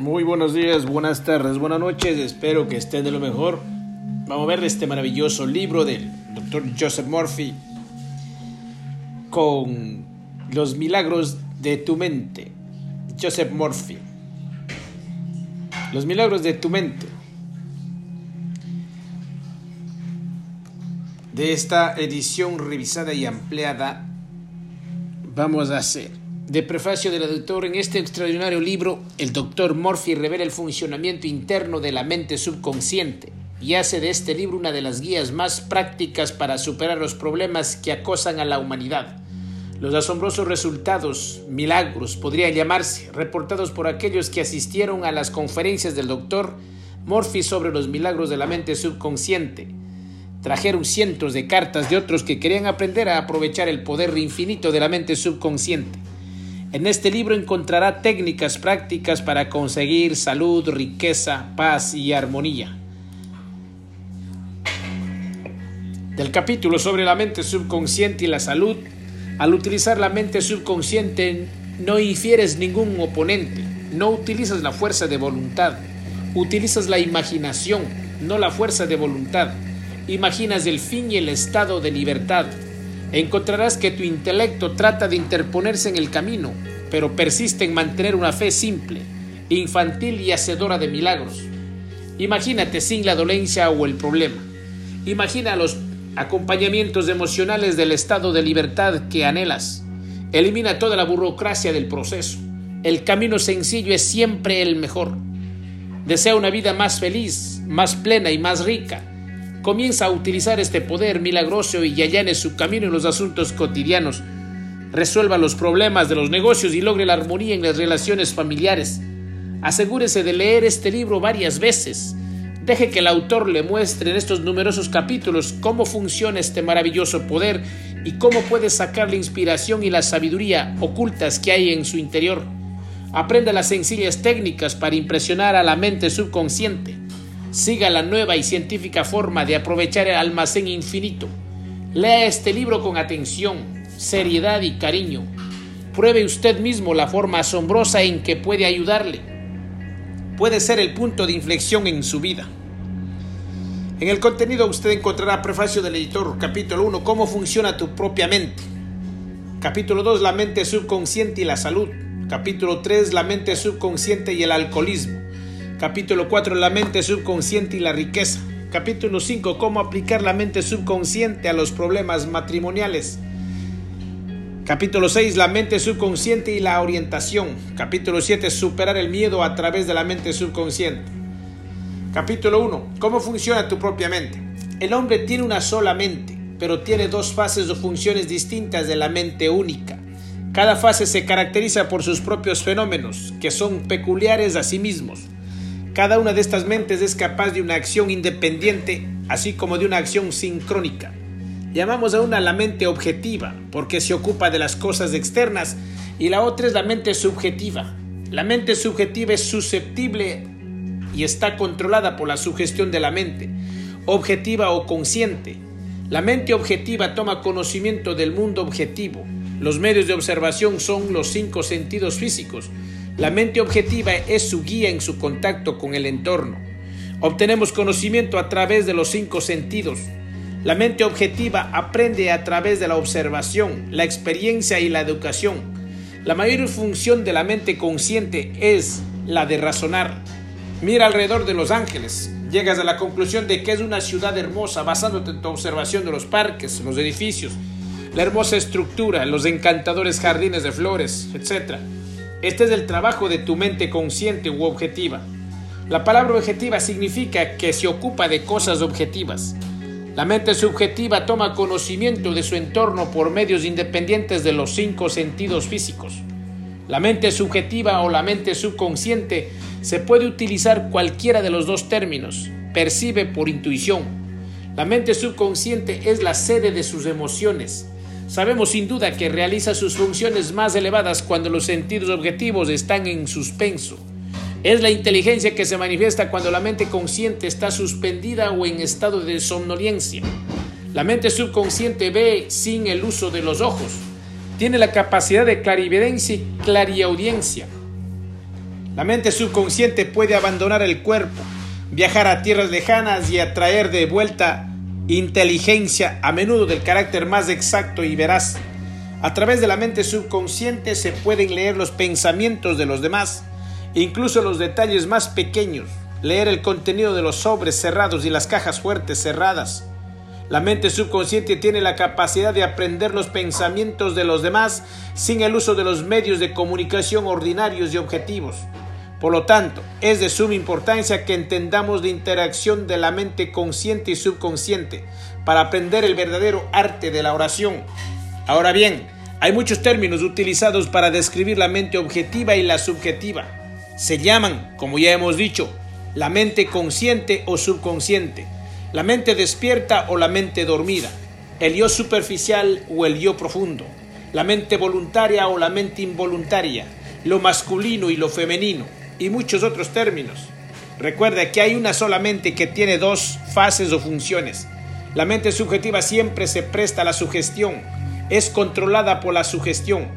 Muy buenos días, buenas tardes, buenas noches, espero que estén de lo mejor. Vamos a ver este maravilloso libro del Dr. Joseph Murphy con los milagros de tu mente. Joseph Murphy. Los milagros de tu mente. De esta edición revisada y ampliada, vamos a hacer de prefacio del autor en este extraordinario libro, el doctor Murphy revela el funcionamiento interno de la mente subconsciente y hace de este libro una de las guías más prácticas para superar los problemas que acosan a la humanidad. Los asombrosos resultados, milagros, podría llamarse, reportados por aquellos que asistieron a las conferencias del doctor Murphy sobre los milagros de la mente subconsciente. Trajeron cientos de cartas de otros que querían aprender a aprovechar el poder infinito de la mente subconsciente. En este libro encontrará técnicas prácticas para conseguir salud, riqueza, paz y armonía. Del capítulo sobre la mente subconsciente y la salud, al utilizar la mente subconsciente no infieres ningún oponente, no utilizas la fuerza de voluntad, utilizas la imaginación, no la fuerza de voluntad. Imaginas el fin y el estado de libertad, encontrarás que tu intelecto trata de interponerse en el camino, pero persiste en mantener una fe simple, infantil y hacedora de milagros. Imagínate sin la dolencia o el problema. Imagina los acompañamientos emocionales del estado de libertad que anhelas. Elimina toda la burocracia del proceso. El camino sencillo es siempre el mejor. Desea una vida más feliz, más plena y más rica comienza a utilizar este poder milagroso y allane su camino en los asuntos cotidianos. Resuelva los problemas de los negocios y logre la armonía en las relaciones familiares. Asegúrese de leer este libro varias veces. Deje que el autor le muestre en estos numerosos capítulos cómo funciona este maravilloso poder y cómo puede sacar la inspiración y la sabiduría ocultas que hay en su interior. Aprenda las sencillas técnicas para impresionar a la mente subconsciente Siga la nueva y científica forma de aprovechar el almacén infinito. Lea este libro con atención, seriedad y cariño. Pruebe usted mismo la forma asombrosa en que puede ayudarle. Puede ser el punto de inflexión en su vida. En el contenido usted encontrará prefacio del editor, capítulo 1, cómo funciona tu propia mente. Capítulo 2, la mente subconsciente y la salud. Capítulo 3, la mente subconsciente y el alcoholismo. Capítulo 4, la mente subconsciente y la riqueza. Capítulo 5, cómo aplicar la mente subconsciente a los problemas matrimoniales. Capítulo 6, la mente subconsciente y la orientación. Capítulo 7, superar el miedo a través de la mente subconsciente. Capítulo 1, cómo funciona tu propia mente. El hombre tiene una sola mente, pero tiene dos fases o funciones distintas de la mente única. Cada fase se caracteriza por sus propios fenómenos, que son peculiares a sí mismos. Cada una de estas mentes es capaz de una acción independiente, así como de una acción sincrónica. Llamamos a una la mente objetiva, porque se ocupa de las cosas externas, y la otra es la mente subjetiva. La mente subjetiva es susceptible y está controlada por la sugestión de la mente, objetiva o consciente. La mente objetiva toma conocimiento del mundo objetivo. Los medios de observación son los cinco sentidos físicos, la mente objetiva es su guía en su contacto con el entorno. Obtenemos conocimiento a través de los cinco sentidos. La mente objetiva aprende a través de la observación, la experiencia y la educación. La mayor función de la mente consciente es la de razonar. Mira alrededor de Los Ángeles. Llegas a la conclusión de que es una ciudad hermosa basándote en tu observación de los parques, los edificios, la hermosa estructura, los encantadores jardines de flores, etc. Este es el trabajo de tu mente consciente u objetiva. La palabra objetiva significa que se ocupa de cosas objetivas. La mente subjetiva toma conocimiento de su entorno por medios independientes de los cinco sentidos físicos. La mente subjetiva o la mente subconsciente se puede utilizar cualquiera de los dos términos. Percibe por intuición. La mente subconsciente es la sede de sus emociones, Sabemos sin duda que realiza sus funciones más elevadas cuando los sentidos objetivos están en suspenso. Es la inteligencia que se manifiesta cuando la mente consciente está suspendida o en estado de somnolencia. La mente subconsciente ve sin el uso de los ojos. Tiene la capacidad de clarividencia y clariaudiencia. La mente subconsciente puede abandonar el cuerpo, viajar a tierras lejanas y atraer de vuelta inteligencia, a menudo del carácter más exacto y veraz. A través de la mente subconsciente se pueden leer los pensamientos de los demás, incluso los detalles más pequeños, leer el contenido de los sobres cerrados y las cajas fuertes cerradas. La mente subconsciente tiene la capacidad de aprender los pensamientos de los demás sin el uso de los medios de comunicación ordinarios y objetivos. Por lo tanto, es de suma importancia que entendamos la interacción de la mente consciente y subconsciente para aprender el verdadero arte de la oración. Ahora bien, hay muchos términos utilizados para describir la mente objetiva y la subjetiva. Se llaman, como ya hemos dicho, la mente consciente o subconsciente, la mente despierta o la mente dormida, el yo superficial o el yo profundo, la mente voluntaria o la mente involuntaria, lo masculino y lo femenino, y muchos otros términos. Recuerda que hay una sola mente que tiene dos fases o funciones. La mente subjetiva siempre se presta a la sugestión, es controlada por la sugestión.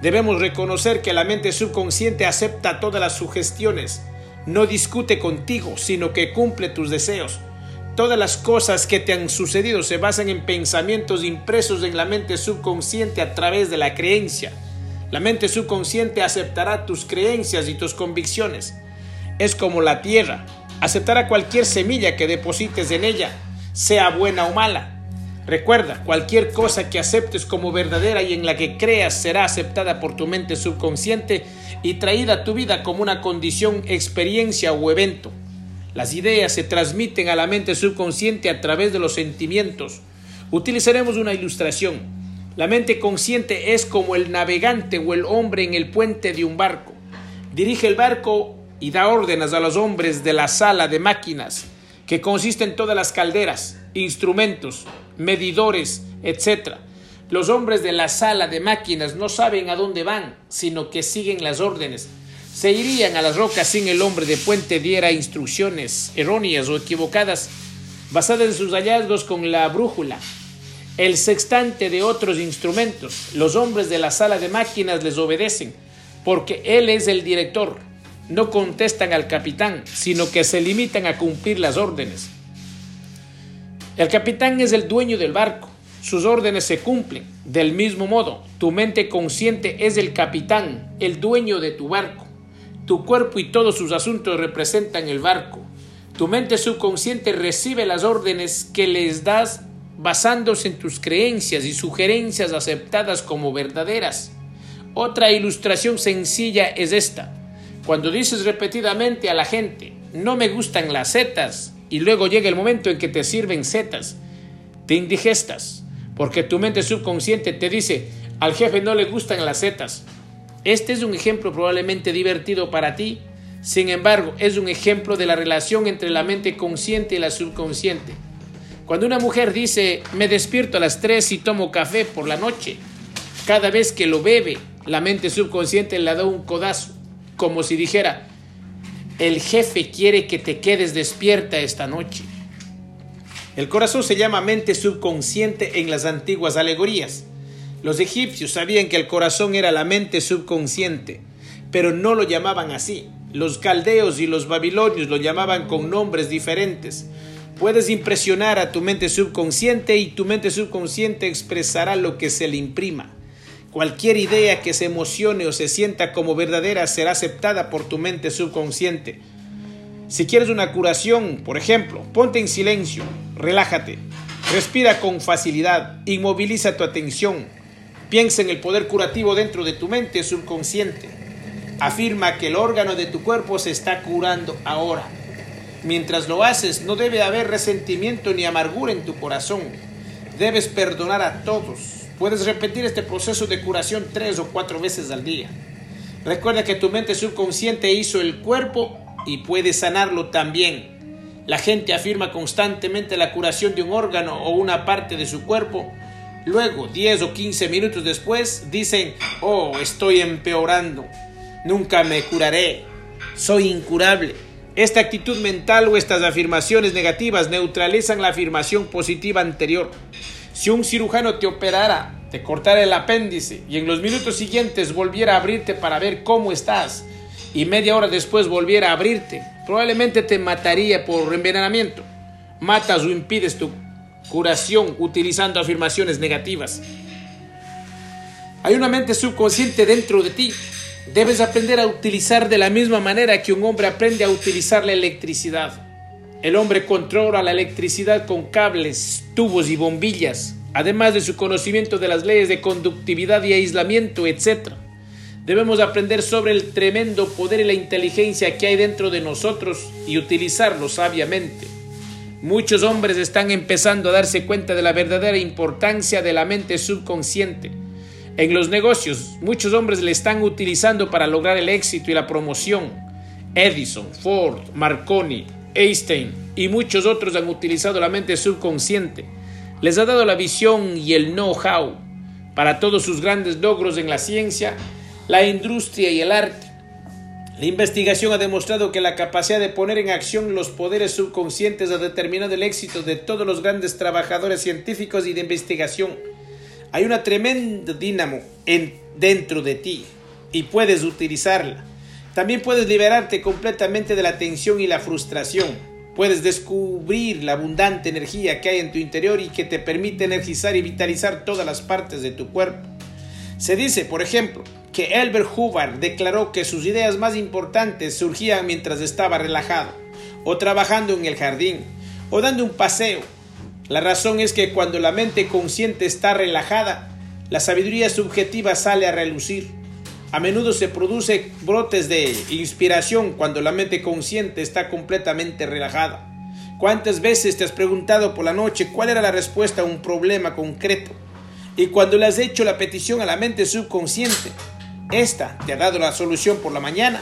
Debemos reconocer que la mente subconsciente acepta todas las sugestiones, no discute contigo, sino que cumple tus deseos. Todas las cosas que te han sucedido se basan en pensamientos impresos en la mente subconsciente a través de la creencia. La mente subconsciente aceptará tus creencias y tus convicciones. Es como la tierra, aceptará cualquier semilla que deposites en ella, sea buena o mala. Recuerda, cualquier cosa que aceptes como verdadera y en la que creas será aceptada por tu mente subconsciente y traída a tu vida como una condición, experiencia o evento. Las ideas se transmiten a la mente subconsciente a través de los sentimientos. Utilizaremos una ilustración. La mente consciente es como el navegante o el hombre en el puente de un barco. Dirige el barco y da órdenes a los hombres de la sala de máquinas, que consiste en todas las calderas, instrumentos, medidores, etc. Los hombres de la sala de máquinas no saben a dónde van, sino que siguen las órdenes. Se irían a las rocas sin el hombre de puente diera instrucciones erróneas o equivocadas, basadas en sus hallazgos con la brújula el sextante de otros instrumentos. Los hombres de la sala de máquinas les obedecen, porque él es el director. No contestan al capitán, sino que se limitan a cumplir las órdenes. El capitán es el dueño del barco. Sus órdenes se cumplen. Del mismo modo, tu mente consciente es el capitán, el dueño de tu barco. Tu cuerpo y todos sus asuntos representan el barco. Tu mente subconsciente recibe las órdenes que les das basándose en tus creencias y sugerencias aceptadas como verdaderas. Otra ilustración sencilla es esta. Cuando dices repetidamente a la gente, no me gustan las setas, y luego llega el momento en que te sirven setas, te indigestas, porque tu mente subconsciente te dice, al jefe no le gustan las setas. Este es un ejemplo probablemente divertido para ti, sin embargo, es un ejemplo de la relación entre la mente consciente y la subconsciente. Cuando una mujer dice, me despierto a las 3 y tomo café por la noche, cada vez que lo bebe, la mente subconsciente le da un codazo, como si dijera, el jefe quiere que te quedes despierta esta noche. El corazón se llama mente subconsciente en las antiguas alegorías. Los egipcios sabían que el corazón era la mente subconsciente, pero no lo llamaban así. Los caldeos y los babilonios lo llamaban con nombres diferentes. Puedes impresionar a tu mente subconsciente y tu mente subconsciente expresará lo que se le imprima. Cualquier idea que se emocione o se sienta como verdadera será aceptada por tu mente subconsciente. Si quieres una curación, por ejemplo, ponte en silencio, relájate, respira con facilidad, inmoviliza tu atención, piensa en el poder curativo dentro de tu mente subconsciente. Afirma que el órgano de tu cuerpo se está curando ahora. Mientras lo haces, no debe haber resentimiento ni amargura en tu corazón. Debes perdonar a todos. Puedes repetir este proceso de curación tres o cuatro veces al día. Recuerda que tu mente subconsciente hizo el cuerpo y puede sanarlo también. La gente afirma constantemente la curación de un órgano o una parte de su cuerpo. Luego, 10 o 15 minutos después, dicen, oh, estoy empeorando. Nunca me curaré. Soy incurable. Esta actitud mental o estas afirmaciones negativas neutralizan la afirmación positiva anterior. Si un cirujano te operara, te cortara el apéndice y en los minutos siguientes volviera a abrirte para ver cómo estás y media hora después volviera a abrirte, probablemente te mataría por envenenamiento. Matas o impides tu curación utilizando afirmaciones negativas. Hay una mente subconsciente dentro de ti. Debes aprender a utilizar de la misma manera que un hombre aprende a utilizar la electricidad. El hombre controla la electricidad con cables, tubos y bombillas, además de su conocimiento de las leyes de conductividad y aislamiento, etc. Debemos aprender sobre el tremendo poder y la inteligencia que hay dentro de nosotros y utilizarlo sabiamente. Muchos hombres están empezando a darse cuenta de la verdadera importancia de la mente subconsciente. En los negocios, muchos hombres le están utilizando para lograr el éxito y la promoción. Edison, Ford, Marconi, Einstein y muchos otros han utilizado la mente subconsciente. Les ha dado la visión y el know-how para todos sus grandes logros en la ciencia, la industria y el arte. La investigación ha demostrado que la capacidad de poner en acción los poderes subconscientes ha determinado el éxito de todos los grandes trabajadores científicos y de investigación. Hay una tremenda dínamo en, dentro de ti y puedes utilizarla. También puedes liberarte completamente de la tensión y la frustración. Puedes descubrir la abundante energía que hay en tu interior y que te permite energizar y vitalizar todas las partes de tu cuerpo. Se dice, por ejemplo, que Elbert Hubbard declaró que sus ideas más importantes surgían mientras estaba relajado, o trabajando en el jardín, o dando un paseo. La razón es que cuando la mente consciente está relajada, la sabiduría subjetiva sale a relucir. A menudo se produce brotes de inspiración cuando la mente consciente está completamente relajada. ¿Cuántas veces te has preguntado por la noche cuál era la respuesta a un problema concreto? Y cuando le has hecho la petición a la mente subconsciente, esta te ha dado la solución por la mañana.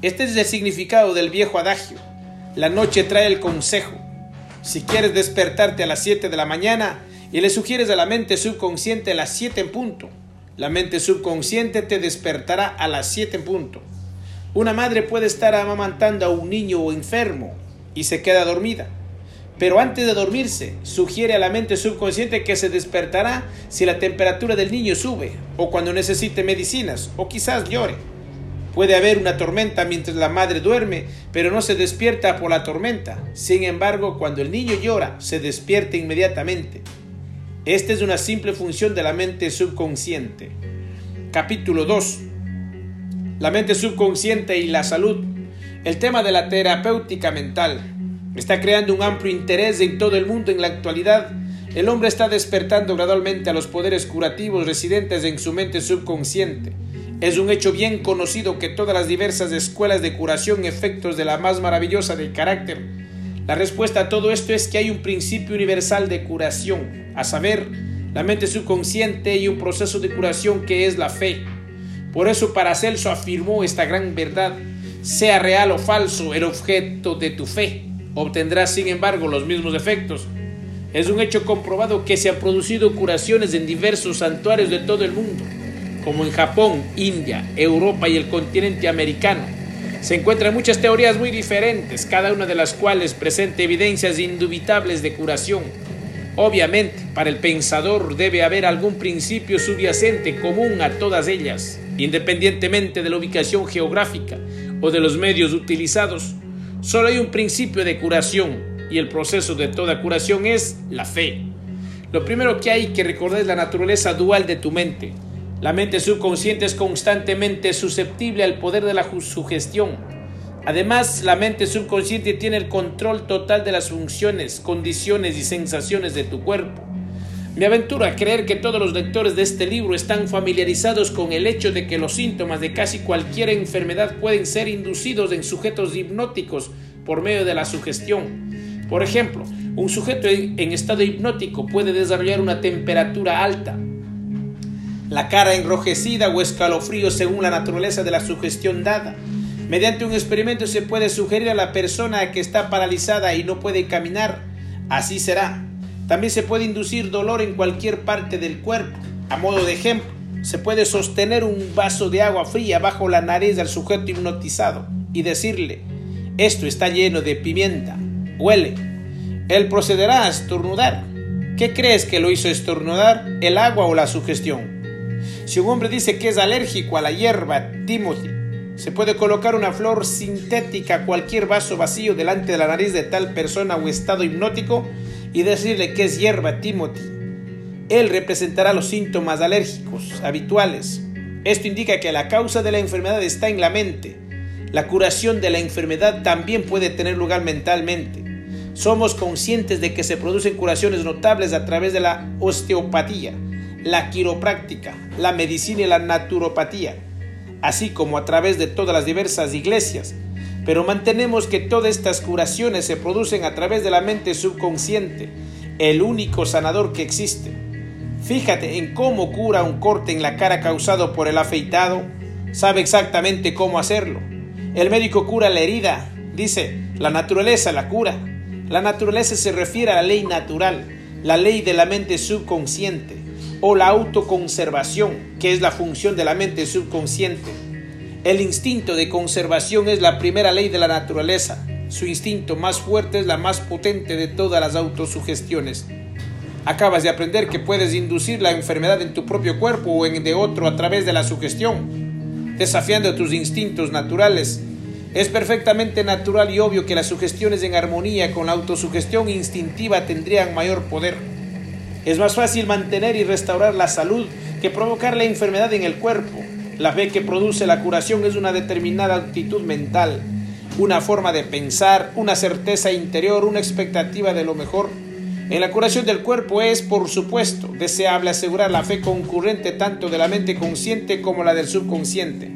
Este es el significado del viejo adagio. La noche trae el consejo. Si quieres despertarte a las 7 de la mañana y le sugieres a la mente subconsciente las 7 en punto, la mente subconsciente te despertará a las 7 en punto. Una madre puede estar amamantando a un niño enfermo y se queda dormida. Pero antes de dormirse, sugiere a la mente subconsciente que se despertará si la temperatura del niño sube, o cuando necesite medicinas, o quizás llore. Puede haber una tormenta mientras la madre duerme, pero no se despierta por la tormenta. Sin embargo, cuando el niño llora, se despierta inmediatamente. Esta es una simple función de la mente subconsciente. Capítulo 2. La mente subconsciente y la salud. El tema de la terapéutica mental. Está creando un amplio interés en todo el mundo en la actualidad. El hombre está despertando gradualmente a los poderes curativos residentes en su mente subconsciente. Es un hecho bien conocido que todas las diversas escuelas de curación efectos de la más maravillosa de carácter. La respuesta a todo esto es que hay un principio universal de curación, a saber, la mente subconsciente y un proceso de curación que es la fe. Por eso Paracelso afirmó esta gran verdad, sea real o falso el objeto de tu fe obtendrá sin embargo los mismos efectos. Es un hecho comprobado que se han producido curaciones en diversos santuarios de todo el mundo, como en Japón, India, Europa y el continente americano. Se encuentran muchas teorías muy diferentes, cada una de las cuales presenta evidencias indubitables de curación. Obviamente, para el pensador debe haber algún principio subyacente común a todas ellas, independientemente de la ubicación geográfica o de los medios utilizados. Solo hay un principio de curación y el proceso de toda curación es la fe. Lo primero que hay que recordar es la naturaleza dual de tu mente. La mente subconsciente es constantemente susceptible al poder de la sugestión. Además, la mente subconsciente tiene el control total de las funciones, condiciones y sensaciones de tu cuerpo. Me aventuro a creer que todos los lectores de este libro están familiarizados con el hecho de que los síntomas de casi cualquier enfermedad pueden ser inducidos en sujetos hipnóticos por medio de la sugestión. Por ejemplo, un sujeto en estado hipnótico puede desarrollar una temperatura alta, la cara enrojecida o escalofrío según la naturaleza de la sugestión dada. Mediante un experimento se puede sugerir a la persona que está paralizada y no puede caminar, así será. También se puede inducir dolor en cualquier parte del cuerpo. A modo de ejemplo, se puede sostener un vaso de agua fría bajo la nariz del sujeto hipnotizado y decirle, esto está lleno de pimienta, huele. Él procederá a estornudar. ¿Qué crees que lo hizo estornudar? ¿El agua o la sugestión? Si un hombre dice que es alérgico a la hierba Timothy, Se puede colocar una flor sintética a cualquier vaso vacío delante de la nariz de tal persona o estado hipnótico y decirle que es hierba Timothy. Él representará los síntomas alérgicos habituales. Esto indica que la causa de la enfermedad está en la mente. La curación de la enfermedad también puede tener lugar mentalmente. Somos conscientes de que se producen curaciones notables a través de la osteopatía, la quiropráctica, la medicina y la naturopatía así como a través de todas las diversas iglesias, pero mantenemos que todas estas curaciones se producen a través de la mente subconsciente, el único sanador que existe. Fíjate en cómo cura un corte en la cara causado por el afeitado, sabe exactamente cómo hacerlo. El médico cura la herida, dice, la naturaleza la cura. La naturaleza se refiere a la ley natural, la ley de la mente subconsciente o la autoconservación, que es la función de la mente subconsciente. El instinto de conservación es la primera ley de la naturaleza. Su instinto más fuerte es la más potente de todas las autosugestiones. Acabas de aprender que puedes inducir la enfermedad en tu propio cuerpo o en de otro a través de la sugestión, desafiando tus instintos naturales. Es perfectamente natural y obvio que las sugestiones en armonía con la autosugestión instintiva tendrían mayor poder. Es más fácil mantener y restaurar la salud que provocar la enfermedad en el cuerpo. La fe que produce la curación es una determinada actitud mental, una forma de pensar, una certeza interior, una expectativa de lo mejor. En la curación del cuerpo es, por supuesto, deseable asegurar la fe concurrente tanto de la mente consciente como la del subconsciente.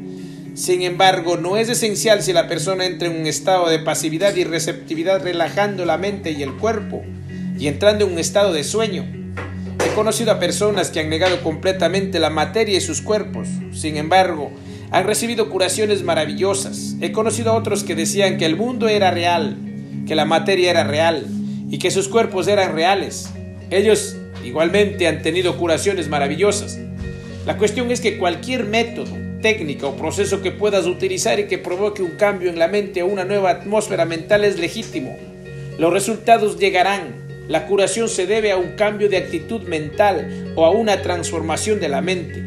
Sin embargo, no es esencial si la persona entra en un estado de pasividad y receptividad relajando la mente y el cuerpo y entrando en un estado de sueño. He conocido a personas que han negado completamente la materia y sus cuerpos. Sin embargo, han recibido curaciones maravillosas. He conocido a otros que decían que el mundo era real, que la materia era real y que sus cuerpos eran reales. Ellos igualmente han tenido curaciones maravillosas. La cuestión es que cualquier método, técnica o proceso que puedas utilizar y que provoque un cambio en la mente o una nueva atmósfera mental es legítimo. Los resultados llegarán la curación se debe a un cambio de actitud mental o a una transformación de la mente.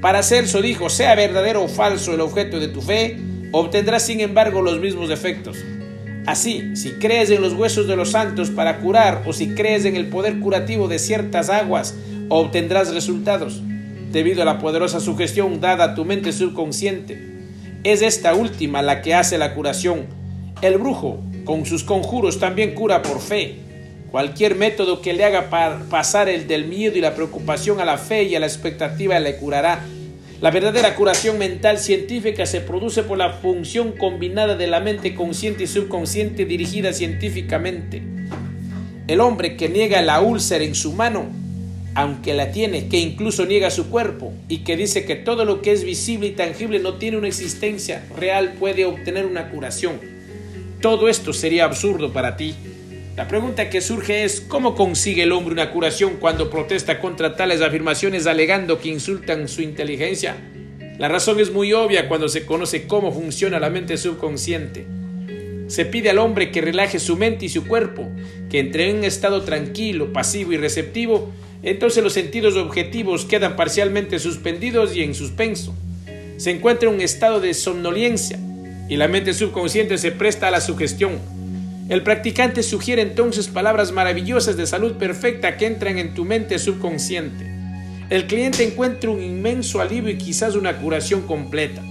Para Celso dijo, sea verdadero o falso el objeto de tu fe, obtendrás sin embargo los mismos efectos. Así, si crees en los huesos de los santos para curar o si crees en el poder curativo de ciertas aguas, obtendrás resultados, debido a la poderosa sugestión dada a tu mente subconsciente. Es esta última la que hace la curación. El brujo, con sus conjuros, también cura por fe. Cualquier método que le haga pasar el del miedo y la preocupación a la fe y a la expectativa le curará. La verdadera curación mental científica se produce por la función combinada de la mente consciente y subconsciente dirigida científicamente. El hombre que niega la úlcera en su mano, aunque la tiene, que incluso niega su cuerpo y que dice que todo lo que es visible y tangible no tiene una existencia real puede obtener una curación. Todo esto sería absurdo para ti. La pregunta que surge es ¿cómo consigue el hombre una curación cuando protesta contra tales afirmaciones alegando que insultan su inteligencia? La razón es muy obvia cuando se conoce cómo funciona la mente subconsciente. Se pide al hombre que relaje su mente y su cuerpo, que entre en un estado tranquilo, pasivo y receptivo, entonces los sentidos objetivos quedan parcialmente suspendidos y en suspenso. Se encuentra en un estado de somnolencia y la mente subconsciente se presta a la sugestión el practicante sugiere entonces palabras maravillosas de salud perfecta que entran en tu mente subconsciente. El cliente encuentra un inmenso alivio y quizás una curación completa.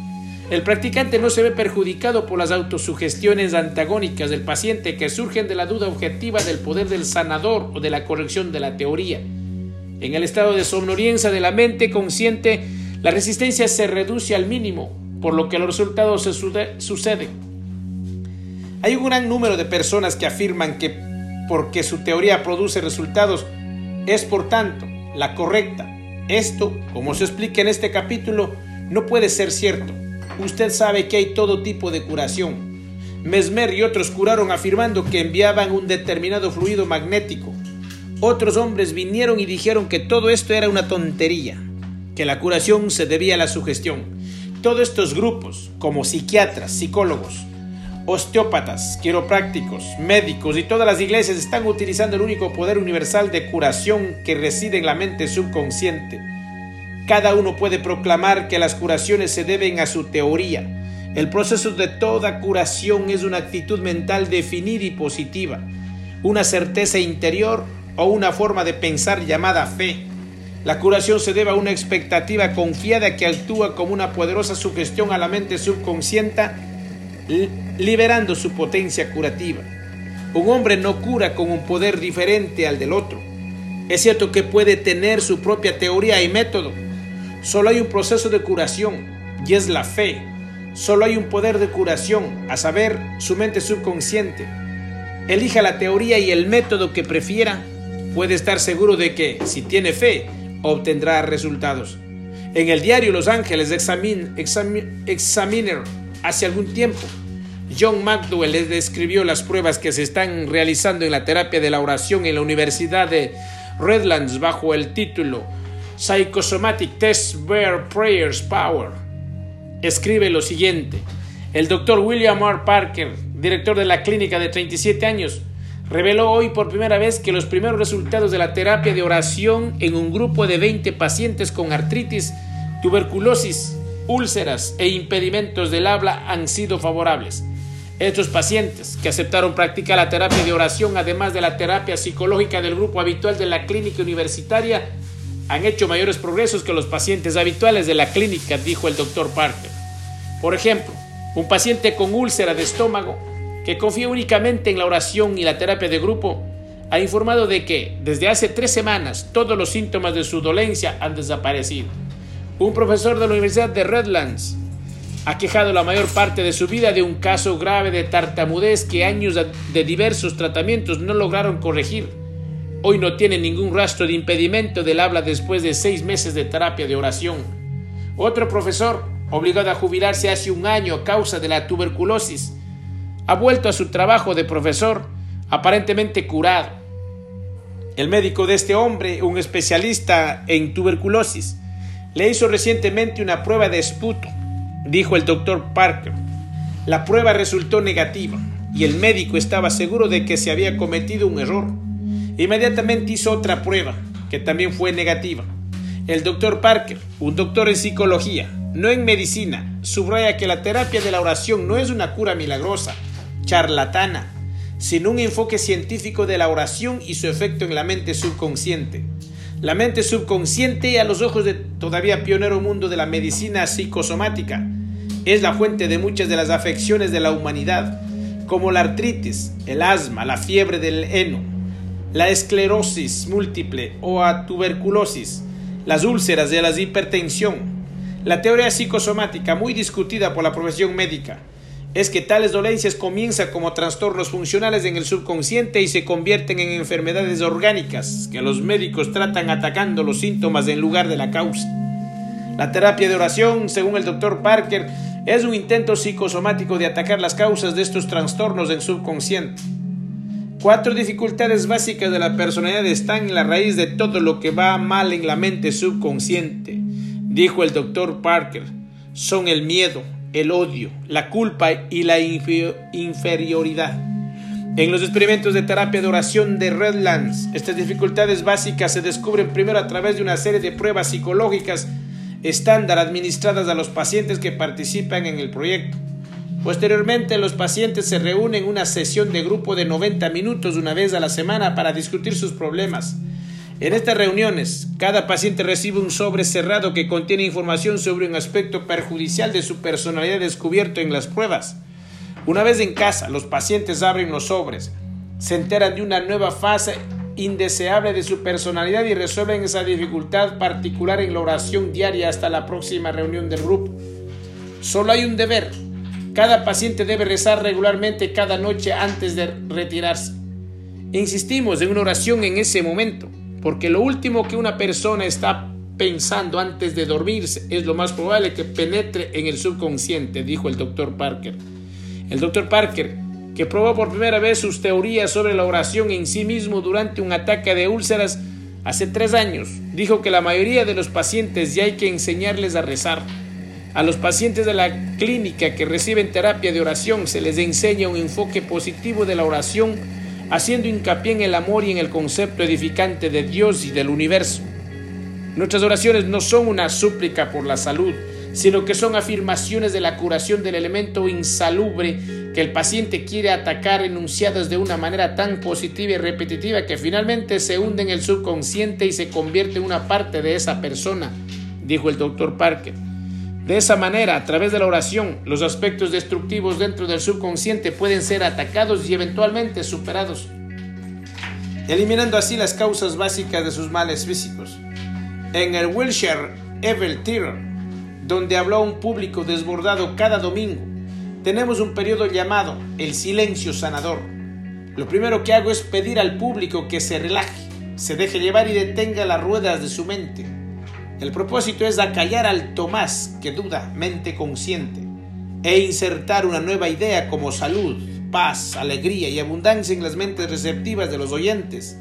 El practicante no se ve perjudicado por las autosugestiones antagónicas del paciente que surgen de la duda objetiva del poder del sanador o de la corrección de la teoría. En el estado de somnolencia de la mente consciente, la resistencia se reduce al mínimo, por lo que los resultados se suceden. Hay un gran número de personas que afirman que porque su teoría produce resultados es por tanto la correcta. Esto, como se explica en este capítulo, no puede ser cierto. Usted sabe que hay todo tipo de curación. Mesmer y otros curaron afirmando que enviaban un determinado fluido magnético. Otros hombres vinieron y dijeron que todo esto era una tontería, que la curación se debía a la sugestión. Todos estos grupos, como psiquiatras, psicólogos, Osteópatas, quiroprácticos, médicos y todas las iglesias están utilizando el único poder universal de curación que reside en la mente subconsciente. Cada uno puede proclamar que las curaciones se deben a su teoría El proceso de toda curación es una actitud mental definida y positiva, una certeza interior o una forma de pensar llamada fe. La curación se debe a una expectativa confiada que actúa como una poderosa sugestión a la mente subconsciente, liberando su potencia curativa. Un hombre no cura con un poder diferente al del otro. Es cierto que puede tener su propia teoría y método. Solo hay un proceso de curación y es la fe. Solo hay un poder de curación, a saber, su mente subconsciente. Elija la teoría y el método que prefiera. Puede estar seguro de que, si tiene fe, obtendrá resultados. En el diario Los Ángeles Examiner, hace algún tiempo, John McDowell les describió las pruebas que se están realizando en la terapia de la oración en la Universidad de Redlands bajo el título Psychosomatic Test Where Prayers Power. Escribe lo siguiente. El doctor William R. Parker, director de la clínica de 37 años, reveló hoy por primera vez que los primeros resultados de la terapia de oración en un grupo de 20 pacientes con artritis, tuberculosis, úlceras e impedimentos del habla han sido favorables. Estos pacientes que aceptaron practicar la terapia de oración, además de la terapia psicológica del grupo habitual de la clínica universitaria, han hecho mayores progresos que los pacientes habituales de la clínica, dijo el doctor Parker. Por ejemplo, un paciente con úlcera de estómago que confía únicamente en la oración y la terapia de grupo, ha informado de que desde hace tres semanas todos los síntomas de su dolencia han desaparecido. Un profesor de la Universidad de Redlands ha quejado la mayor parte de su vida de un caso grave de tartamudez que años de diversos tratamientos no lograron corregir. Hoy no tiene ningún rastro de impedimento del habla después de seis meses de terapia de oración. Otro profesor, obligado a jubilarse hace un año a causa de la tuberculosis, ha vuelto a su trabajo de profesor aparentemente curado. El médico de este hombre, un especialista en tuberculosis, le hizo recientemente una prueba de esputo dijo el doctor Parker. La prueba resultó negativa y el médico estaba seguro de que se había cometido un error. Inmediatamente hizo otra prueba, que también fue negativa. El doctor Parker, un doctor en psicología, no en medicina, subraya que la terapia de la oración no es una cura milagrosa, charlatana, sino un enfoque científico de la oración y su efecto en la mente subconsciente. La mente subconsciente, a los ojos de todavía pionero mundo de la medicina psicosomática, es la fuente de muchas de las afecciones de la humanidad, como la artritis, el asma, la fiebre del heno, la esclerosis múltiple o a tuberculosis, las úlceras de la hipertensión. La teoría psicosomática, muy discutida por la profesión médica, es que tales dolencias comienzan como trastornos funcionales en el subconsciente y se convierten en enfermedades orgánicas que los médicos tratan atacando los síntomas en lugar de la causa. La terapia de oración, según el doctor Parker, es un intento psicosomático de atacar las causas de estos trastornos del subconsciente. Cuatro dificultades básicas de la personalidad están en la raíz de todo lo que va mal en la mente subconsciente, dijo el doctor Parker. Son el miedo, el odio, la culpa y la inferioridad. En los experimentos de terapia de oración de Redlands, estas dificultades básicas se descubren primero a través de una serie de pruebas psicológicas estándar administradas a los pacientes que participan en el proyecto. Posteriormente, los pacientes se reúnen en una sesión de grupo de 90 minutos una vez a la semana para discutir sus problemas. En estas reuniones, cada paciente recibe un sobre cerrado que contiene información sobre un aspecto perjudicial de su personalidad descubierto en las pruebas. Una vez en casa, los pacientes abren los sobres, se enteran de una nueva fase indeseable de su personalidad y resuelven esa dificultad particular en la oración diaria hasta la próxima reunión del grupo. Solo hay un deber. Cada paciente debe rezar regularmente cada noche antes de retirarse. Insistimos en una oración en ese momento, porque lo último que una persona está pensando antes de dormirse es lo más probable que penetre en el subconsciente, dijo el doctor Parker. El doctor Parker que probó por primera vez sus teorías sobre la oración en sí mismo durante un ataque de úlceras hace tres años. Dijo que la mayoría de los pacientes ya hay que enseñarles a rezar. A los pacientes de la clínica que reciben terapia de oración se les enseña un enfoque positivo de la oración, haciendo hincapié en el amor y en el concepto edificante de Dios y del universo. Nuestras oraciones no son una súplica por la salud, sino que son afirmaciones de la curación del elemento insalubre que el paciente quiere atacar enunciadas de una manera tan positiva y repetitiva que finalmente se hunde en el subconsciente y se convierte en una parte de esa persona, dijo el doctor Parker. De esa manera, a través de la oración, los aspectos destructivos dentro del subconsciente pueden ser atacados y eventualmente superados, eliminando así las causas básicas de sus males físicos. En el Wilshire Evil Theater, donde habló un público desbordado cada domingo, tenemos un periodo llamado el silencio sanador. Lo primero que hago es pedir al público que se relaje, se deje llevar y detenga las ruedas de su mente. El propósito es acallar al Tomás que duda, mente consciente, e insertar una nueva idea como salud, paz, alegría y abundancia en las mentes receptivas de los oyentes.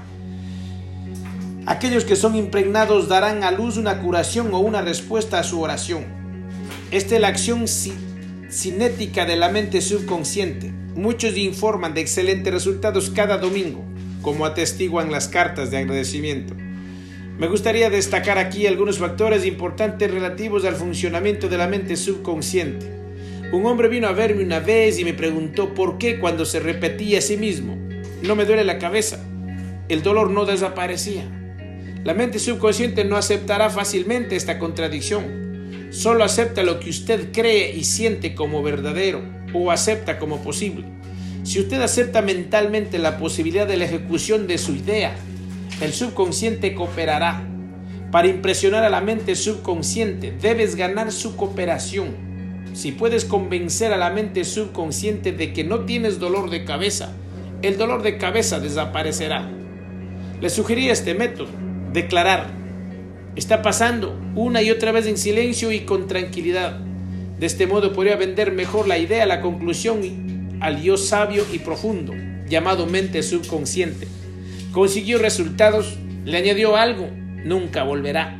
Aquellos que son impregnados darán a luz una curación o una respuesta a su oración. Esta es la acción cinética de la mente subconsciente. Muchos informan de excelentes resultados cada domingo, como atestiguan las cartas de agradecimiento. Me gustaría destacar aquí algunos factores importantes relativos al funcionamiento de la mente subconsciente. Un hombre vino a verme una vez y me preguntó por qué cuando se repetía a sí mismo, no me duele la cabeza, el dolor no desaparecía. La mente subconsciente no aceptará fácilmente esta contradicción Solo acepta lo que usted cree y siente como verdadero o acepta como posible. Si usted acepta mentalmente la posibilidad de la ejecución de su idea, el subconsciente cooperará. Para impresionar a la mente subconsciente debes ganar su cooperación. Si puedes convencer a la mente subconsciente de que no tienes dolor de cabeza, el dolor de cabeza desaparecerá. Le sugerí este método, declarar está pasando una y otra vez en silencio y con tranquilidad. De este modo podría vender mejor la idea, la conclusión al yo sabio y profundo, llamado mente subconsciente. Consiguió resultados, le añadió algo, nunca volverá.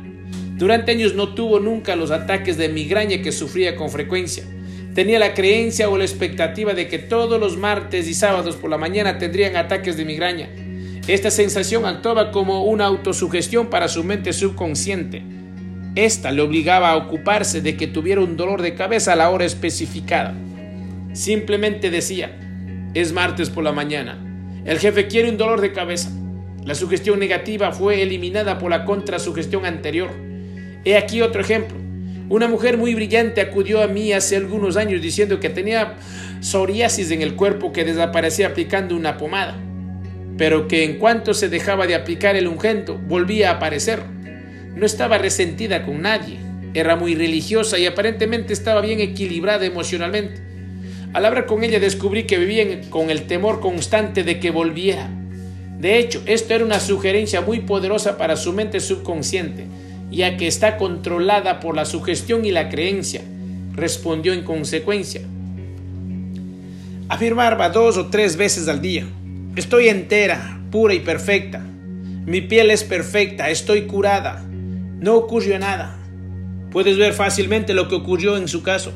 Durante años no tuvo nunca los ataques de migraña que sufría con frecuencia. Tenía la creencia o la expectativa de que todos los martes y sábados por la mañana tendrían ataques de migraña esta sensación actuaba como una autosugestión para su mente subconsciente. Esta le obligaba a ocuparse de que tuviera un dolor de cabeza a la hora especificada. Simplemente decía, es martes por la mañana. El jefe quiere un dolor de cabeza. La sugestión negativa fue eliminada por la contrasugestión anterior. He aquí otro ejemplo. Una mujer muy brillante acudió a mí hace algunos años diciendo que tenía psoriasis en el cuerpo que desaparecía aplicando una pomada pero que en cuanto se dejaba de aplicar el ungento volvía a aparecer. No estaba resentida con nadie, era muy religiosa y aparentemente estaba bien equilibrada emocionalmente. Al hablar con ella descubrí que vivía con el temor constante de que volviera. De hecho, esto era una sugerencia muy poderosa para su mente subconsciente, ya que está controlada por la sugestión y la creencia. Respondió en consecuencia. Afirmaba dos o tres veces al día. Estoy entera, pura y perfecta. Mi piel es perfecta, estoy curada. No ocurrió nada. Puedes ver fácilmente lo que ocurrió en su caso.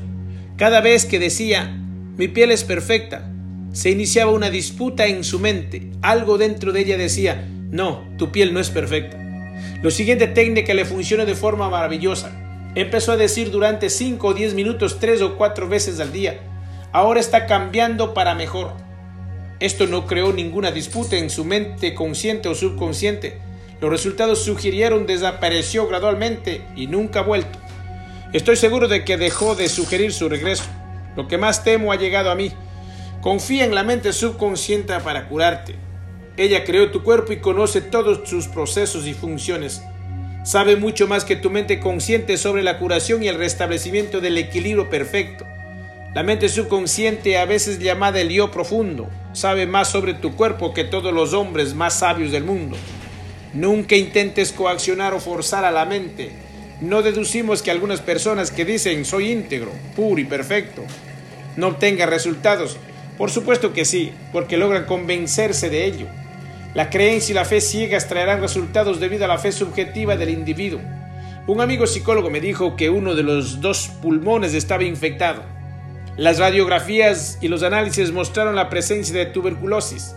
Cada vez que decía, mi piel es perfecta, se iniciaba una disputa en su mente. Algo dentro de ella decía, no, tu piel no es perfecta. Lo siguiente técnica le funcionó de forma maravillosa. Empezó a decir durante 5 o 10 minutos tres o cuatro veces al día. Ahora está cambiando para mejor. Esto no creó ninguna disputa en su mente consciente o subconsciente. Los resultados sugirieron desapareció gradualmente y nunca ha vuelto. Estoy seguro de que dejó de sugerir su regreso. Lo que más temo ha llegado a mí. Confía en la mente subconsciente para curarte. Ella creó tu cuerpo y conoce todos sus procesos y funciones. Sabe mucho más que tu mente consciente sobre la curación y el restablecimiento del equilibrio perfecto. La mente subconsciente, a veces llamada el yo profundo, sabe más sobre tu cuerpo que todos los hombres más sabios del mundo. Nunca intentes coaccionar o forzar a la mente. No deducimos que algunas personas que dicen soy íntegro, puro y perfecto, no obtengan resultados. Por supuesto que sí, porque logran convencerse de ello. La creencia y la fe ciegas traerán resultados debido a la fe subjetiva del individuo. Un amigo psicólogo me dijo que uno de los dos pulmones estaba infectado las radiografías y los análisis mostraron la presencia de tuberculosis.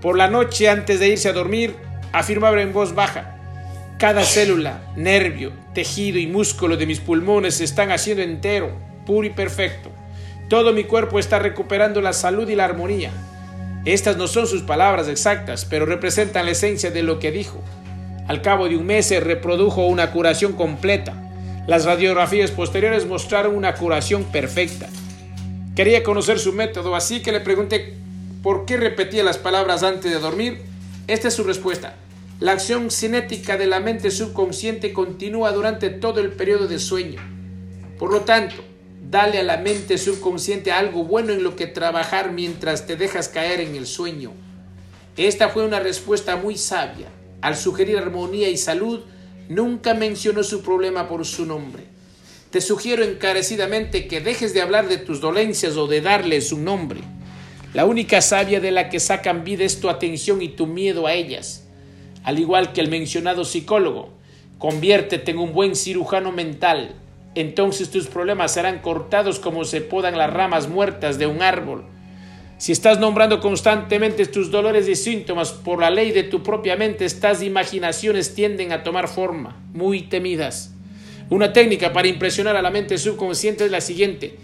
Por la noche, antes de irse a dormir, afirmaba en voz baja, Cada célula, nervio, tejido y músculo de mis pulmones se están haciendo entero, puro y perfecto. Todo mi cuerpo está recuperando la salud y la armonía. Estas no son sus palabras exactas, pero representan la esencia de lo que dijo. Al cabo de un mes reprodujo una curación completa. Las radiografías posteriores mostraron una curación perfecta. Quería conocer su método, así que le pregunté por qué repetía las palabras antes de dormir. Esta es su respuesta. La acción cinética de la mente subconsciente continúa durante todo el periodo de sueño. Por lo tanto, dale a la mente subconsciente algo bueno en lo que trabajar mientras te dejas caer en el sueño. Esta fue una respuesta muy sabia. Al sugerir armonía y salud, nunca mencionó su problema por su nombre. Te sugiero encarecidamente que dejes de hablar de tus dolencias o de darles un nombre. La única sabia de la que sacan vida es tu atención y tu miedo a ellas al igual que el mencionado psicólogo. Conviértete en un buen cirujano mental. Entonces tus problemas serán cortados como se podan las ramas muertas de un árbol. Si estás nombrando constantemente tus dolores y síntomas por la ley de tu propia mente, estas imaginaciones tienden a tomar forma, muy temidas. Una técnica para impresionar a la mente subconsciente es la siguiente.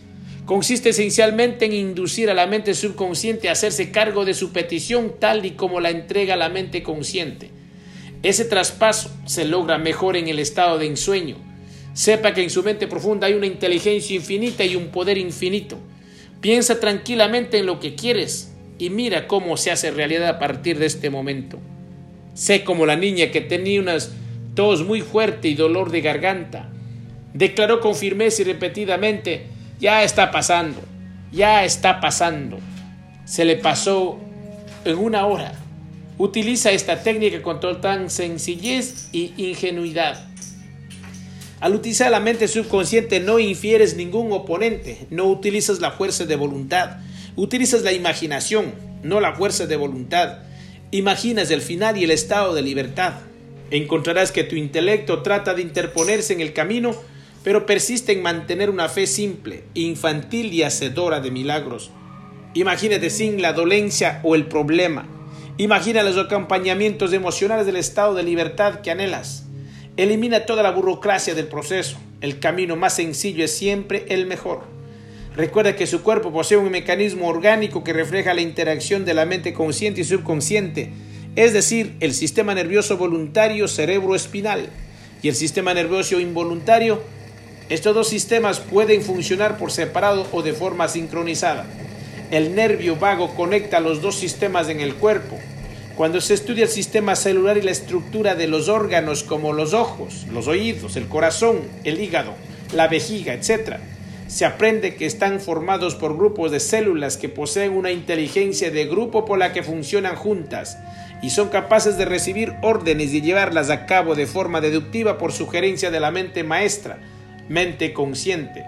Consiste esencialmente en inducir a la mente subconsciente a hacerse cargo de su petición tal y como la entrega a la mente consciente. Ese traspaso se logra mejor en el estado de ensueño. Sepa que en su mente profunda hay una inteligencia infinita y un poder infinito. Piensa tranquilamente en lo que quieres y mira cómo se hace realidad a partir de este momento. Sé como la niña que tenía unas tos muy fuerte y dolor de garganta. Declaró con firmeza y repetidamente, ya está pasando, ya está pasando. Se le pasó en una hora. Utiliza esta técnica con total sencillez y ingenuidad. Al utilizar la mente subconsciente no infieres ningún oponente, no utilizas la fuerza de voluntad, utilizas la imaginación, no la fuerza de voluntad. Imaginas el final y el estado de libertad. Encontrarás que tu intelecto trata de interponerse en el camino, pero persiste en mantener una fe simple, infantil y hacedora de milagros. Imagínate sin la dolencia o el problema, Imagina los acompañamientos emocionales del estado de libertad que anhelas. Elimina toda la burocracia del proceso. El camino más sencillo es siempre el mejor. Recuerda que su cuerpo posee un mecanismo orgánico que refleja la interacción de la mente consciente y subconsciente, es decir, el sistema nervioso voluntario cerebro-espinal y el sistema nervioso involuntario. Estos dos sistemas pueden funcionar por separado o de forma sincronizada. El nervio vago conecta los dos sistemas en el cuerpo. Cuando se estudia el sistema celular y la estructura de los órganos como los ojos, los oídos, el corazón, el hígado, la vejiga, etc., se aprende que están formados por grupos de células que poseen una inteligencia de grupo por la que funcionan juntas y son capaces de recibir órdenes y llevarlas a cabo de forma deductiva por sugerencia de la mente maestra, mente consciente.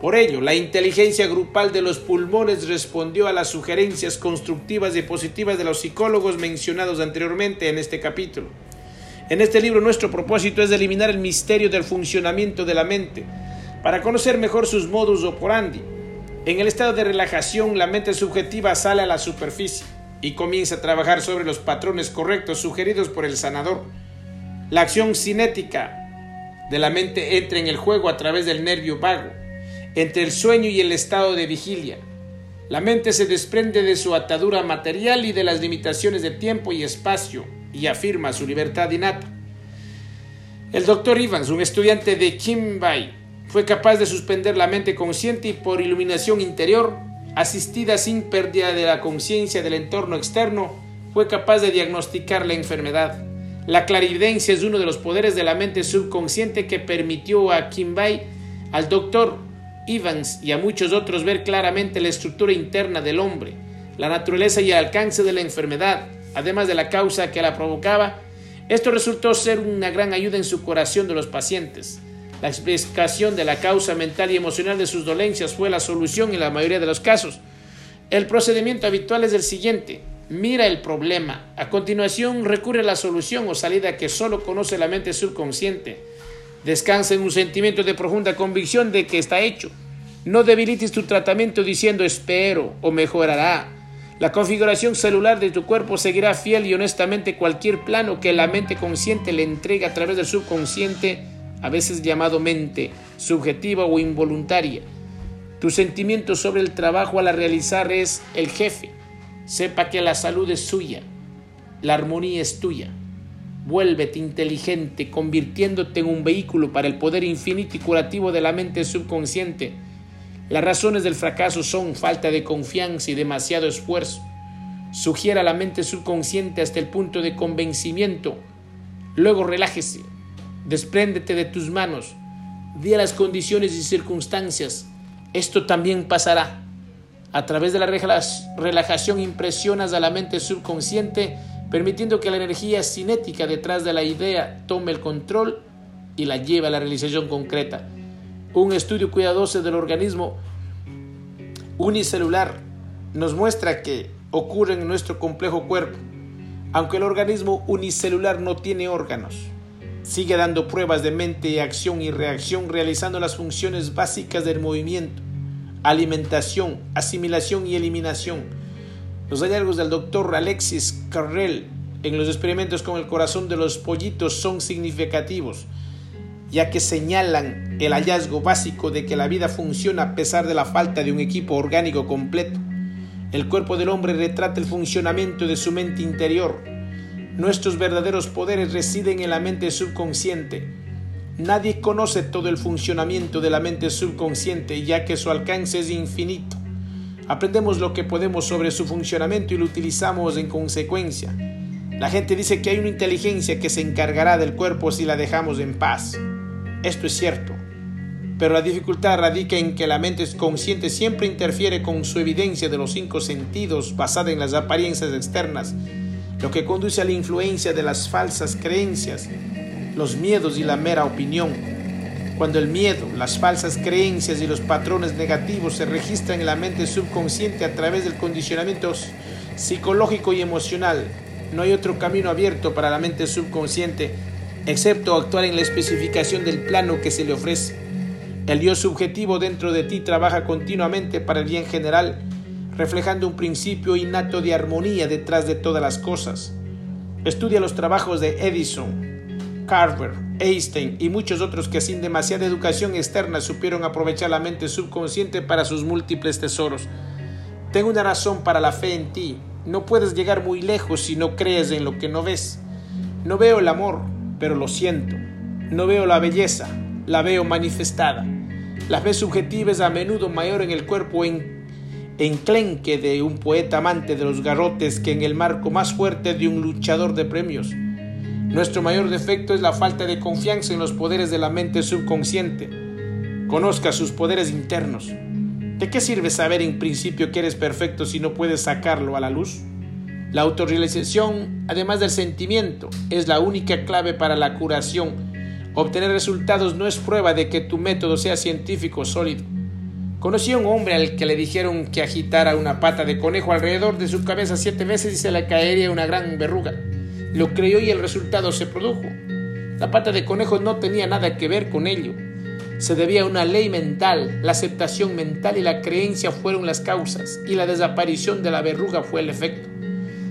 Por ello, la inteligencia grupal de los pulmones respondió a las sugerencias constructivas y positivas de los psicólogos mencionados anteriormente en este capítulo. En este libro nuestro propósito es eliminar el misterio del funcionamiento de la mente, para conocer mejor sus modus operandi. En el estado de relajación, la mente subjetiva sale a la superficie y comienza a trabajar sobre los patrones correctos sugeridos por el sanador. La acción cinética de la mente entra en el juego a través del nervio vago entre el sueño y el estado de vigilia. La mente se desprende de su atadura material y de las limitaciones de tiempo y espacio y afirma su libertad innata. El doctor Evans, un estudiante de Kimbay, fue capaz de suspender la mente consciente y por iluminación interior, asistida sin pérdida de la conciencia del entorno externo, fue capaz de diagnosticar la enfermedad. La clarividencia es uno de los poderes de la mente subconsciente que permitió a Kimbay, al doctor Evans y a muchos otros ver claramente la estructura interna del hombre, la naturaleza y el alcance de la enfermedad, además de la causa que la provocaba. Esto resultó ser una gran ayuda en su curación de los pacientes. La explicación de la causa mental y emocional de sus dolencias fue la solución en la mayoría de los casos. El procedimiento habitual es el siguiente. Mira el problema. A continuación recurre a la solución o salida que solo conoce la mente subconsciente Descansa en un sentimiento de profunda convicción de que está hecho. No debilites tu tratamiento diciendo espero o mejorará. La configuración celular de tu cuerpo seguirá fiel y honestamente cualquier plano que la mente consciente le entregue a través del subconsciente, a veces llamado mente subjetiva o involuntaria. Tu sentimiento sobre el trabajo a la realizar es el jefe. Sepa que la salud es suya, la armonía es tuya. Vuélvete inteligente, convirtiéndote en un vehículo para el poder infinito y curativo de la mente subconsciente. Las razones del fracaso son falta de confianza y demasiado esfuerzo. Sugiera la mente subconsciente hasta el punto de convencimiento. Luego relájese, despréndete de tus manos, di a las condiciones y circunstancias. Esto también pasará. A través de la relajación impresionas a la mente subconsciente permitiendo que la energía cinética detrás de la idea tome el control y la lleve a la realización concreta. Un estudio cuidadoso del organismo unicelular nos muestra que ocurre en nuestro complejo cuerpo, aunque el organismo unicelular no tiene órganos. Sigue dando pruebas de mente, acción y reacción, realizando las funciones básicas del movimiento, alimentación, asimilación y eliminación los hallazgos del doctor Alexis Carrel en los experimentos con el corazón de los pollitos son significativos, ya que señalan el hallazgo básico de que la vida funciona a pesar de la falta de un equipo orgánico completo. El cuerpo del hombre retrata el funcionamiento de su mente interior. Nuestros verdaderos poderes residen en la mente subconsciente. Nadie conoce todo el funcionamiento de la mente subconsciente, ya que su alcance es infinito. Aprendemos lo que podemos sobre su funcionamiento y lo utilizamos en consecuencia. La gente dice que hay una inteligencia que se encargará del cuerpo si la dejamos en paz. Esto es cierto. Pero la dificultad radica en que la mente consciente siempre interfiere con su evidencia de los cinco sentidos basada en las apariencias externas, lo que conduce a la influencia de las falsas creencias, los miedos y la mera opinión. Cuando el miedo, las falsas creencias y los patrones negativos se registran en la mente subconsciente a través del condicionamiento psicológico y emocional, no hay otro camino abierto para la mente subconsciente excepto actuar en la especificación del plano que se le ofrece. El yo subjetivo dentro de ti trabaja continuamente para el bien general, reflejando un principio innato de armonía detrás de todas las cosas. Estudia los trabajos de Edison, Carver, Einstein y muchos otros que sin demasiada educación externa supieron aprovechar la mente subconsciente para sus múltiples tesoros. Tengo una razón para la fe en ti. No puedes llegar muy lejos si no crees en lo que no ves. No veo el amor, pero lo siento. No veo la belleza, la veo manifestada. La fe subjetiva es a menudo mayor en el cuerpo en enclenque de un poeta amante de los garrotes que en el marco más fuerte de un luchador de premios. Nuestro mayor defecto es la falta de confianza en los poderes de la mente subconsciente. Conozca sus poderes internos. ¿De qué sirve saber en principio que eres perfecto si no puedes sacarlo a la luz? La autorrealización, además del sentimiento, es la única clave para la curación. Obtener resultados no es prueba de que tu método sea científico sólido. Conocí a un hombre al que le dijeron que agitara una pata de conejo alrededor de su cabeza siete veces y se le caería una gran verruga. Lo creyó y el resultado se produjo. La pata de conejo no tenía nada que ver con ello. Se debía a una ley mental, la aceptación mental y la creencia fueron las causas y la desaparición de la verruga fue el efecto.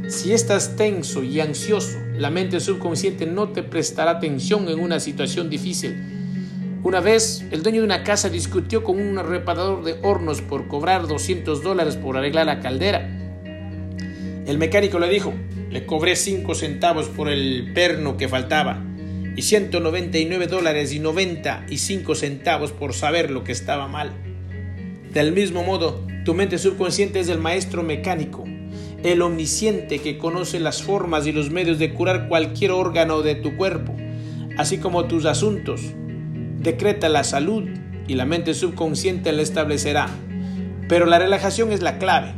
Si estás tenso y ansioso, la mente subconsciente no te prestará atención en una situación difícil. Una vez, el dueño de una casa discutió con un reparador de hornos por cobrar 200 dólares por arreglar la caldera. El mecánico le dijo, le cobré 5 centavos por el perno que faltaba y 199 dólares y 95 centavos por saber lo que estaba mal. Del mismo modo, tu mente subconsciente es el maestro mecánico, el omnisciente que conoce las formas y los medios de curar cualquier órgano de tu cuerpo, así como tus asuntos. Decreta la salud y la mente subconsciente la establecerá. Pero la relajación es la clave.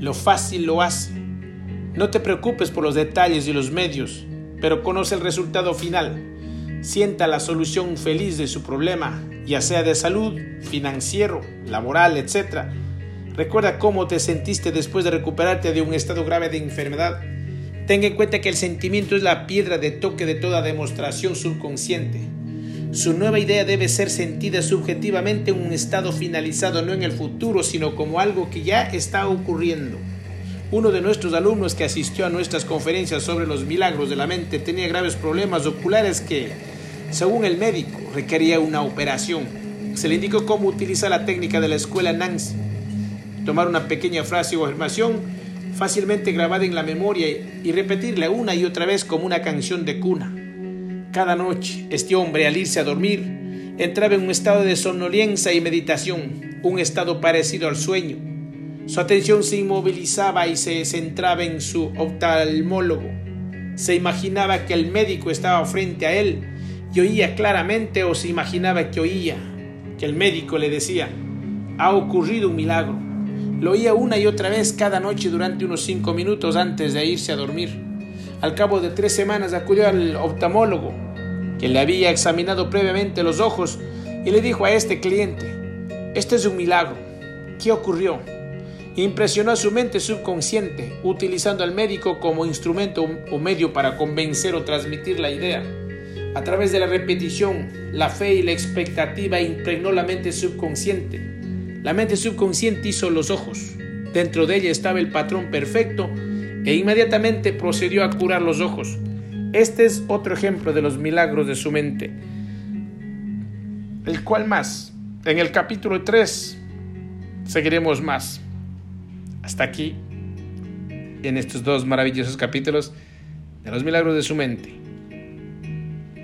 Lo fácil lo hace. No te preocupes por los detalles y los medios, pero conoce el resultado final. Sienta la solución feliz de su problema, ya sea de salud, financiero, laboral, etc. Recuerda cómo te sentiste después de recuperarte de un estado grave de enfermedad. Tenga en cuenta que el sentimiento es la piedra de toque de toda demostración subconsciente. Su nueva idea debe ser sentida subjetivamente en un estado finalizado, no en el futuro, sino como algo que ya está ocurriendo Uno de nuestros alumnos que asistió a nuestras conferencias sobre los milagros de la mente tenía graves problemas oculares que, según el médico, requería una operación. Se le indicó cómo utilizar la técnica de la escuela Nancy. Tomar una pequeña frase o afirmación fácilmente grabada en la memoria y repetirla una y otra vez como una canción de cuna. Cada noche, este hombre al irse a dormir entraba en un estado de somnolencia y meditación, un estado parecido al sueño. Su atención se inmovilizaba y se centraba en su oftalmólogo. Se imaginaba que el médico estaba frente a él y oía claramente o se imaginaba que oía, que el médico le decía, ha ocurrido un milagro. Lo oía una y otra vez cada noche durante unos cinco minutos antes de irse a dormir. Al cabo de tres semanas acudió al oftalmólogo, que le había examinado previamente los ojos, y le dijo a este cliente, este es un milagro. ¿Qué ocurrió? Impresionó a su mente subconsciente, utilizando al médico como instrumento o medio para convencer o transmitir la idea. A través de la repetición, la fe y la expectativa impregnó la mente subconsciente. La mente subconsciente hizo los ojos. Dentro de ella estaba el patrón perfecto e inmediatamente procedió a curar los ojos. Este es otro ejemplo de los milagros de su mente. El cual más, en el capítulo 3 seguiremos más. Hasta aquí, en estos dos maravillosos capítulos de los milagros de su mente.